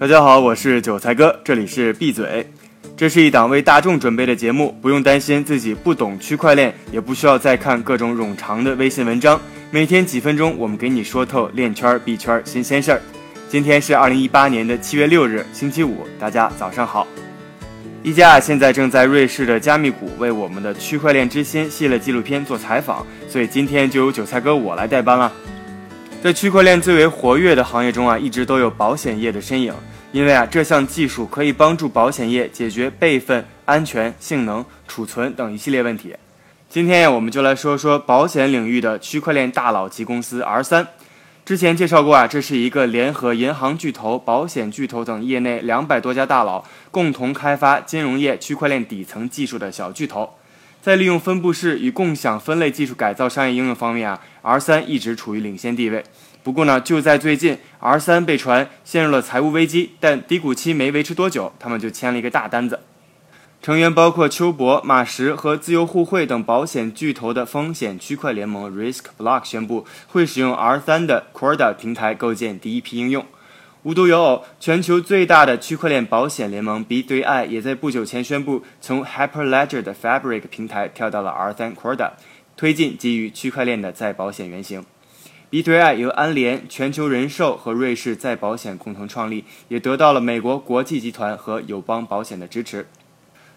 大家好，我是韭菜哥，这里是闭嘴。这是一档为大众准备的节目，不用担心自己不懂区块链，也不需要再看各种冗长的微信文章。每天几分钟，我们给你说透链圈币圈新鲜事儿。今天是二零一八年的七月六日，星期五，大家早上好。一加现在正在瑞士的加密谷为我们的区块链之心系列纪录片做采访，所以今天就由韭菜哥我来代班了。在区块链最为活跃的行业中啊，一直都有保险业的身影，因为啊，这项技术可以帮助保险业解决备份、安全、性能、储存等一系列问题。今天呀，我们就来说说保险领域的区块链大佬级公司 R 三。之前介绍过啊，这是一个联合银行巨头、保险巨头等业内两百多家大佬共同开发金融业区块链底层技术的小巨头。在利用分布式与共享分类技术改造商业应用方面啊，R 三一直处于领先地位。不过呢，就在最近，R 三被传陷入了财务危机，但低谷期没维持多久，他们就签了一个大单子。成员包括丘博、马什和自由互惠等保险巨头的风险区块联盟 Risk Block 宣布会使用 R3 的 Corda 平台构建第一批应用。无独有偶，全球最大的区块链保险联盟 B3I 也在不久前宣布从 Hyperledger 的 Fabric 平台跳到了 R3 Corda，推进基于区块链的再保险原型。B3I 由安联、全球人寿和瑞士再保险共同创立，也得到了美国国际集团和友邦保险的支持。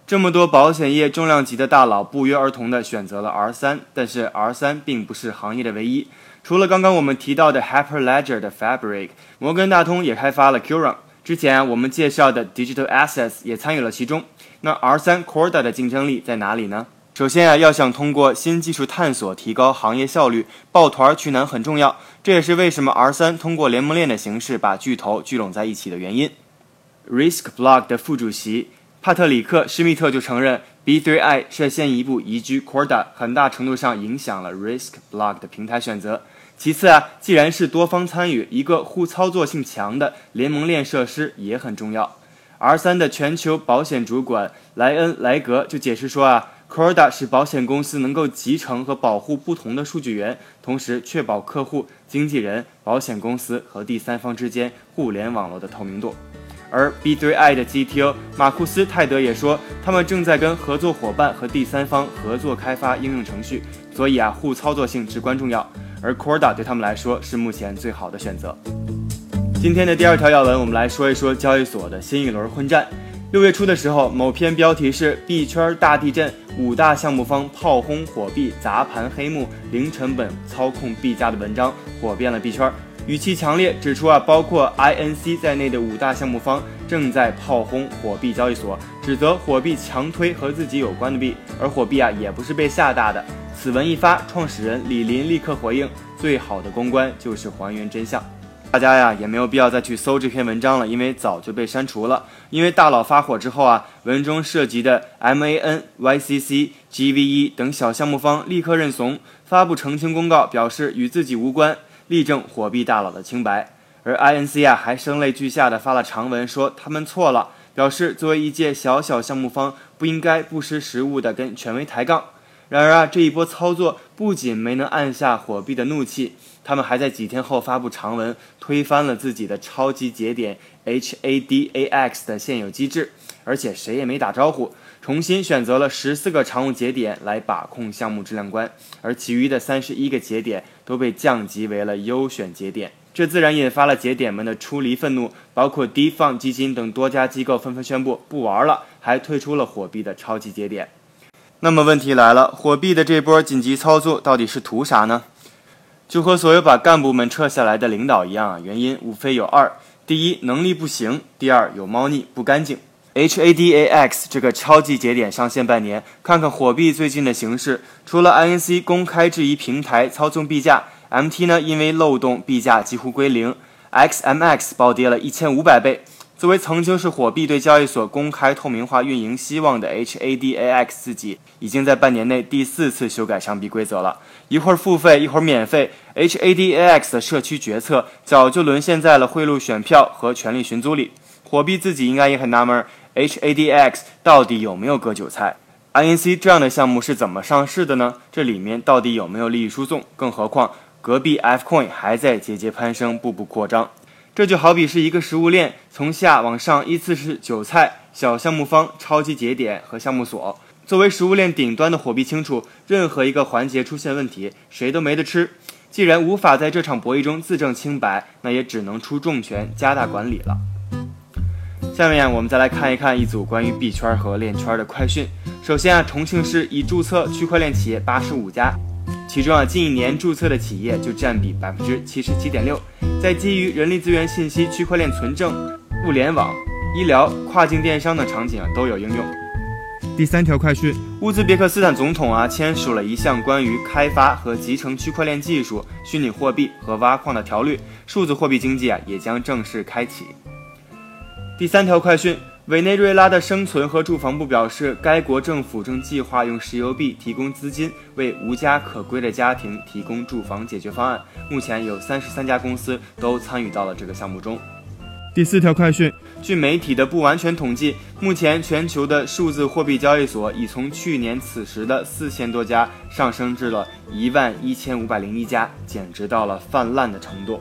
这么多保险业重量级的大佬不约而同地选择了 R 三，但是 R 三并不是行业的唯一。除了刚刚我们提到的 Hyperledger 的 Fabric，摩根大通也开发了 Cura。之前我们介绍的 Digital Assets 也参与了其中。那 R 三 Corda 的竞争力在哪里呢？首先啊，要想通过新技术探索提高行业效率，抱团取暖很重要。这也是为什么 R 三通过联盟链的形式把巨头聚拢在一起的原因。Risk Block 的副主席。帕特里克·施密特就承认，B3I 率先一步移居 Corda，很大程度上影响了 Risk Block 的平台选择。其次啊，既然是多方参与，一个互操作性强的联盟链设施也很重要。R3 的全球保险主管莱恩·莱格就解释说啊，Corda 使保险公司能够集成和保护不同的数据源，同时确保客户、经纪人、保险公司和第三方之间互联网络的透明度。而 B3I 的 GTO 马库斯·泰德也说，他们正在跟合作伙伴和第三方合作开发应用程序，所以啊，互操作性至关重要。而 Corda 对他们来说是目前最好的选择。今天的第二条要闻，我们来说一说交易所的新一轮混战。六月初的时候，某篇标题是“币圈大地震，五大项目方炮轰火币，砸盘黑幕，零成本操控币价”的文章火遍了币圈。语气强烈，指出啊，包括 INC 在内的五大项目方正在炮轰火币交易所，指责火币强推和自己有关的币，而火币啊也不是被吓大的。此文一发，创始人李林立刻回应：最好的公关就是还原真相。大家呀也没有必要再去搜这篇文章了，因为早就被删除了。因为大佬发火之后啊，文中涉及的 MAN、YCC、GVE 等小项目方立刻认怂，发布澄清公告，表示与自己无关。力证火币大佬的清白，而 INC 啊还声泪俱下的发了长文说他们错了，表示作为一届小小项目方不应该不识时务的跟权威抬杠。然而啊这一波操作不仅没能按下火币的怒气，他们还在几天后发布长文推翻了自己的超级节点 HADAX 的现有机制，而且谁也没打招呼。重新选择了十四个常用节点来把控项目质量关，而其余的三十一个节点都被降级为了优选节点，这自然引发了节点们的出离愤怒，包括 DeFi 基金等多家机构纷纷宣布不玩了，还退出了火币的超级节点。那么问题来了，火币的这波紧急操作到底是图啥呢？就和所有把干部们撤下来的领导一样啊，原因无非有二：第一，能力不行；第二，有猫腻，不干净。HADAX 这个超级节点上线半年，看看火币最近的形势。除了 INC 公开质疑平台操纵币价，MT 呢因为漏洞币价几乎归零，XMX 暴跌了一千五百倍。作为曾经是火币对交易所公开透明化运营希望的 HADAX 自己，已经在半年内第四次修改上币规则了，一会儿付费，一会儿免费。HADAX 的社区决策早就沦陷在了贿赂选票和权力寻租里。火币自己应该也很纳闷。，HADAX 到底有没有割韭菜？INC 这样的项目是怎么上市的呢？这里面到底有没有利益输送？更何况隔壁 Fcoin 还在节节攀升，步步扩张。这就好比是一个食物链，从下往上依次是韭菜、小项目方、超级节点和项目所。作为食物链顶端的火币清楚，任何一个环节出现问题，谁都没得吃。既然无法在这场博弈中自证清白，那也只能出重拳，加大管理了。下面我们再来看一看一组关于币圈和链圈的快讯。首先啊，重庆市已注册区块链企业八十五家，其中啊，近一年注册的企业就占比百分之七十七点六，在基于人力资源信息、区块链存证、物联网、医疗、跨境电商等场景啊都有应用。第三条快讯：乌兹别克斯坦总统啊签署了一项关于开发和集成区块链技术、虚拟货币和挖矿的条例，数字货币经济啊也将正式开启。第三条快讯：委内瑞拉的生存和住房部表示，该国政府正计划用石油币提供资金，为无家可归的家庭提供住房解决方案。目前有三十三家公司都参与到了这个项目中。第四条快讯：据媒体的不完全统计，目前全球的数字货币交易所已从去年此时的四千多家上升至了一万一千五百零一家，简直到了泛滥的程度。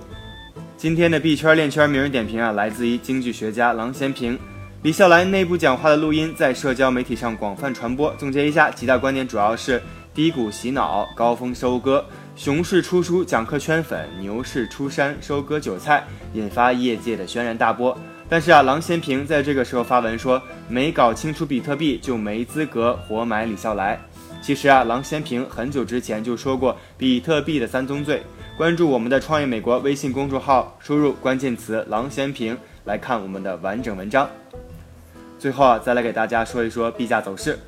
今天的币圈链圈名人点评啊，来自于经济学家郎咸平。李笑来内部讲话的录音在社交媒体上广泛传播。总结一下几大观点，主要是低谷洗脑，高峰收割。熊市出书讲课圈粉，牛市出山收割韭菜，引发业界的轩然大波。但是啊，郎咸平在这个时候发文说，没搞清楚比特币就没资格活埋李笑来。其实啊，郎咸平很久之前就说过比特币的三宗罪。关注我们的创业美国微信公众号，输入关键词郎咸平来看我们的完整文章。最后啊，再来给大家说一说币价走势。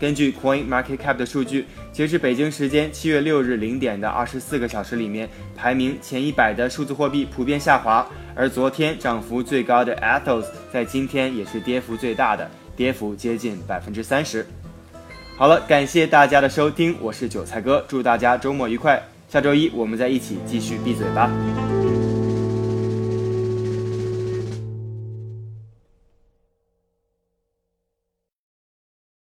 根据 Coin Market Cap 的数据，截至北京时间七月六日零点的二十四个小时里面，排名前一百的数字货币普遍下滑，而昨天涨幅最高的 Athos 在今天也是跌幅最大的，跌幅接近百分之三十。好了，感谢大家的收听，我是韭菜哥，祝大家周末愉快，下周一我们再一起继续闭嘴吧。